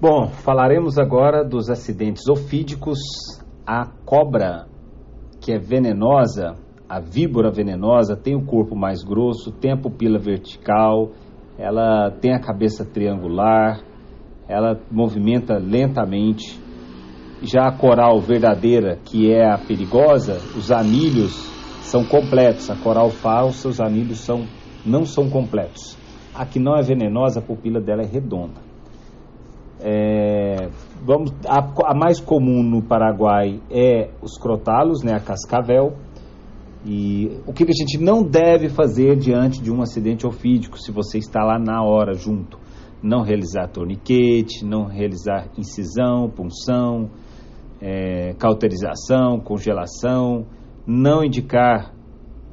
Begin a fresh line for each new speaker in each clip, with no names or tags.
Bom, falaremos agora dos acidentes ofídicos. A cobra, que é venenosa, a víbora venenosa, tem o corpo mais grosso, tem a pupila vertical, ela tem a cabeça triangular, ela movimenta lentamente. Já a coral verdadeira, que é a perigosa, os anilhos são completos. A coral falsa, os anilhos são, não são completos. A que não é venenosa, a pupila dela é redonda. É, vamos, a, a, mais comum no Paraguai é os crotalos, né, a cascavel. E o que, a gente não deve fazer diante de um acidente ofídico, se você está lá na hora junto? Não realizar torniquete, não realizar incisão, punção, é, cauterização, congelação, não indicar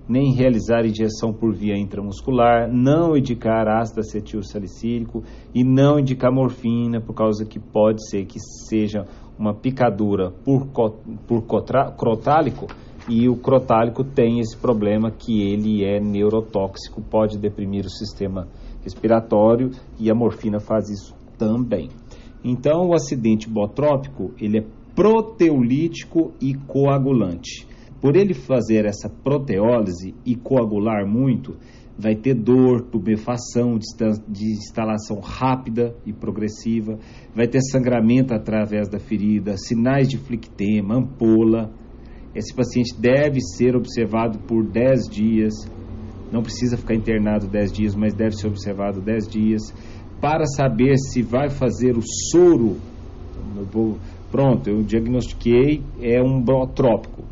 nem realizar injeção por via intramuscular, não indicar ácido acetil salicílico e não indicar morfina, por causa que pode ser que seja uma picadura por, por crotálico e o crotálico tem esse problema que ele é neurotóxico, pode deprimir o sistema respiratório e a morfina faz isso também. Então, o acidente botrópico, ele é proteolítico e coagulante. Por ele fazer essa proteólise e coagular muito, vai ter dor, tubefação de instalação rápida e progressiva, vai ter sangramento através da ferida, sinais de flictema, ampola. Esse paciente deve ser observado por 10 dias, não precisa ficar internado 10 dias, mas deve ser observado 10 dias, para saber se vai fazer o soro. Pronto, eu diagnostiquei, é um trópico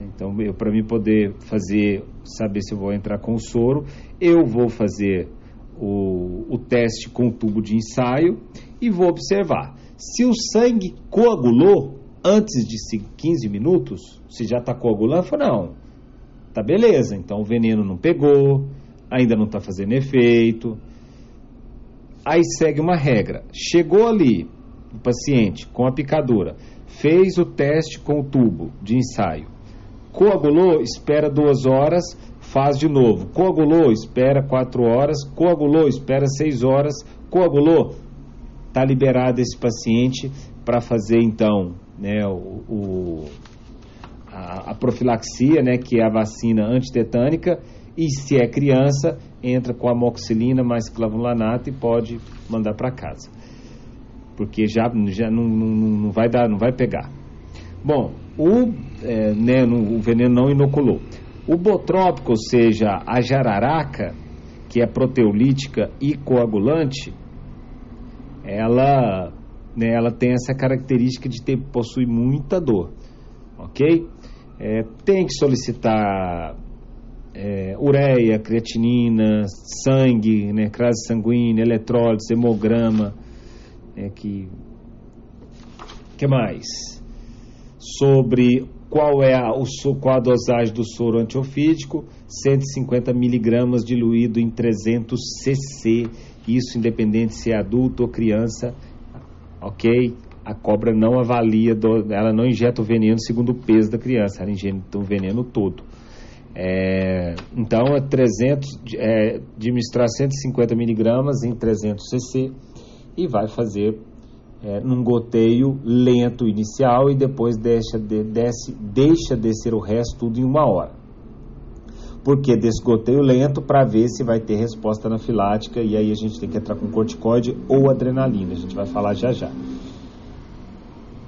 então, para mim poder fazer, saber se eu vou entrar com o soro, eu vou fazer o, o teste com o tubo de ensaio e vou observar. Se o sangue coagulou antes de 15 minutos, se já está coagulando, eu falo, não, tá beleza, então o veneno não pegou, ainda não está fazendo efeito. Aí segue uma regra. Chegou ali o paciente com a picadura, fez o teste com o tubo de ensaio, Coagulou, espera duas horas, faz de novo. Coagulou, espera quatro horas. Coagulou, espera seis horas. Coagulou, está liberado esse paciente para fazer então né, o, o a, a, profilaxia, né, que é a vacina antitetânica. E se é criança, entra com amoxicilina mais clavulanato e pode mandar para casa. Porque já, já não, não, não vai dar, não vai pegar. Bom, o, é, né, o veneno não inoculou. O botrópico, ou seja, a jararaca, que é proteolítica e coagulante, ela, né, ela tem essa característica de ter, possuir muita dor, ok? É, tem que solicitar é, ureia, creatinina, sangue, né, crase sanguínea, eletrólise, hemograma, é, que que mais? Sobre qual é a, o, qual a dosagem do soro antiofídico, 150 miligramas diluído em 300 cc, isso independente se é adulto ou criança, ok? A cobra não avalia, ela não injeta o veneno segundo o peso da criança, ela injeta o veneno todo. É, então, é 300, é, administrar 150 miligramas em 300 cc e vai fazer é, num goteio lento inicial e depois deixa, de, desce, deixa descer o resto tudo em uma hora. Porque desse goteio lento para ver se vai ter resposta anafilática e aí a gente tem que entrar com corticoide ou adrenalina, a gente vai falar já já.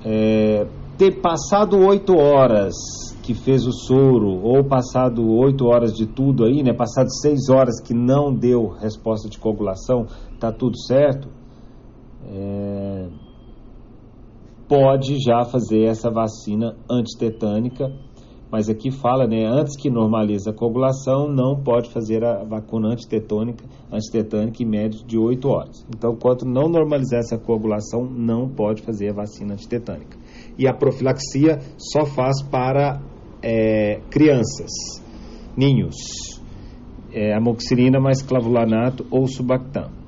É, ter passado oito horas que fez o soro, ou passado oito horas de tudo aí, né? Passado seis horas que não deu resposta de coagulação, tá tudo certo. É, pode já fazer essa vacina antitetânica, mas aqui fala, né, antes que normalize a coagulação, não pode fazer a vacuna antitetânica, antitetânica em média de 8 horas. Então, enquanto não normalizar essa coagulação, não pode fazer a vacina antitetânica. E a profilaxia só faz para é, crianças, ninhos, é, amoxicilina mais clavulanato ou subactam.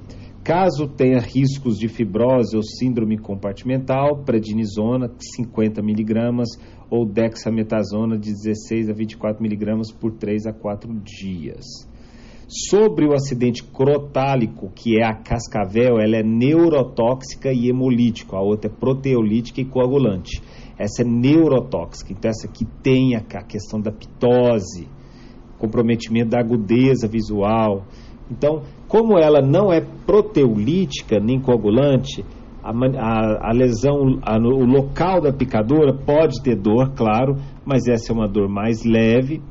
Caso tenha riscos de fibrose ou síndrome compartimental, prednisona 50 mg ou dexametasona de 16 a 24 mg por 3 a 4 dias. Sobre o acidente crotálico, que é a cascavel, ela é neurotóxica e hemolítica, a outra é proteolítica e coagulante. Essa é neurotóxica, então essa aqui tem a questão da pitose, comprometimento da agudeza visual. Então, como ela não é proteolítica nem coagulante, a, a, a lesão, a, o local da picadura pode ter dor, claro, mas essa é uma dor mais leve,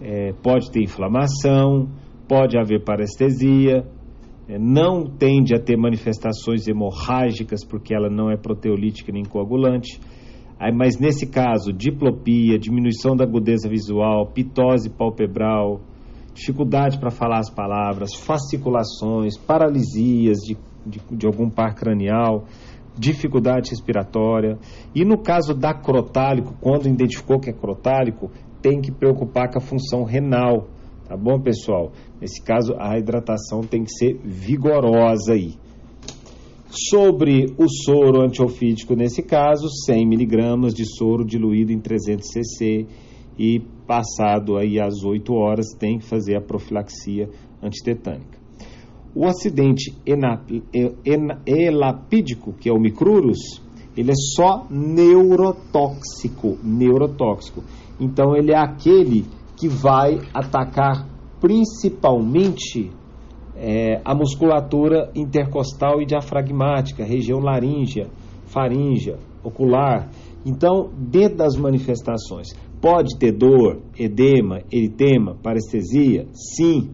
é, pode ter inflamação, pode haver parestesia, é, não tende a ter manifestações hemorrágicas porque ela não é proteolítica nem coagulante. Aí, mas nesse caso, diplopia, diminuição da agudeza visual, pitose palpebral, dificuldade para falar as palavras, fasciculações, paralisias de de, de algum par cranial, dificuldade respiratória. E no caso da crotálico, quando identificou que é crotálico, tem que preocupar com a função renal, tá bom, pessoal? Nesse caso, a hidratação tem que ser vigorosa aí. Sobre o soro antiofídico, nesse caso, 100 miligramas de soro diluído em 300 cc e passado aí às 8 horas tem que fazer a profilaxia antitetânica. O acidente elapídico, que é o micrurus, ele é só neurotóxico, neurotóxico. Então ele é aquele que vai atacar principalmente é, a musculatura intercostal e diafragmática, região laríngea, faríngea, ocular. Então, dentro das manifestações, pode ter dor, edema, eritema, parestesia? Sim,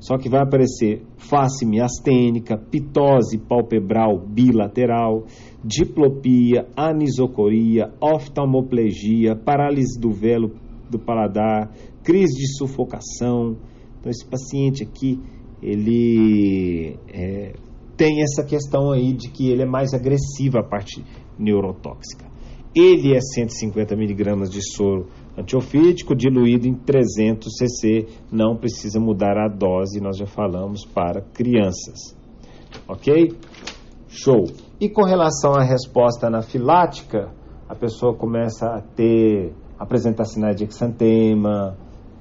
só que vai aparecer face miastênica, pitose palpebral bilateral, diplopia, anisocoria, oftalmoplegia, parálise do velo do paladar, crise de sufocação. Então esse paciente aqui, ele é, tem essa questão aí de que ele é mais agressivo a parte neurotóxica. Ele é 150 miligramas de soro antiofídico diluído em 300 cc, não precisa mudar a dose, nós já falamos para crianças. Ok? Show. E com relação à resposta anafilática, a pessoa começa a ter, apresentar sinais de exantema,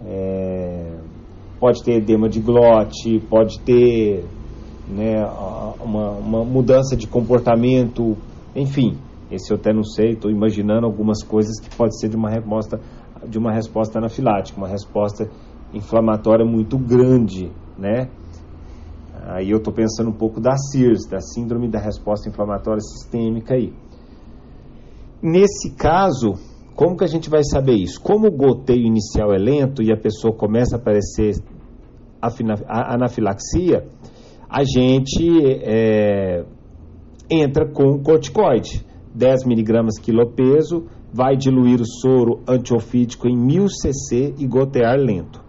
é, pode ter edema de glote, pode ter né, uma, uma mudança de comportamento, enfim, esse eu até não sei, estou imaginando algumas coisas que pode ser de uma resposta, de uma resposta anafilática, uma resposta inflamatória muito grande, né? Aí eu estou pensando um pouco da SIRS, da Síndrome da Resposta Inflamatória Sistêmica aí. Nesse caso, como que a gente vai saber isso? Como o goteio inicial é lento e a pessoa começa a aparecer anafilaxia, a gente é, entra com corticoide. 10 miligramas quilopeso, vai diluir o soro antiofídico em 1000 cc e gotear lento.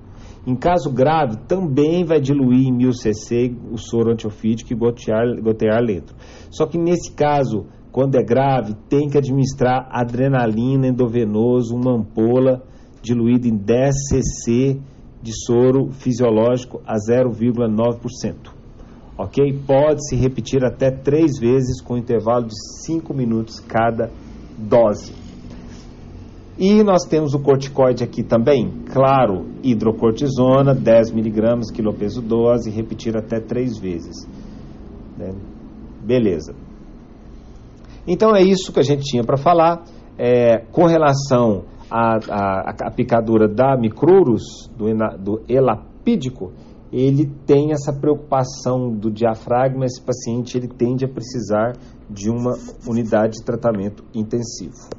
Em caso grave, também vai diluir em 1000 cc o soro antiofídico e gotear, gotear lento. Só que nesse caso, quando é grave, tem que administrar adrenalina endovenoso, uma ampola diluída em 10 cc de soro fisiológico a 0,9% ok? Pode se repetir até três vezes com intervalo de cinco minutos cada dose. E nós temos o corticoide aqui também, claro, hidrocortisona, 10 miligramas, quilopeso dose, repetir até três vezes. Né? Beleza. Então é isso que a gente tinha para falar. É, com relação à, picadura da micrurus, do, do elapídico, ele tem essa preocupação do diafragma, esse paciente ele tende a precisar de uma unidade de tratamento intensivo.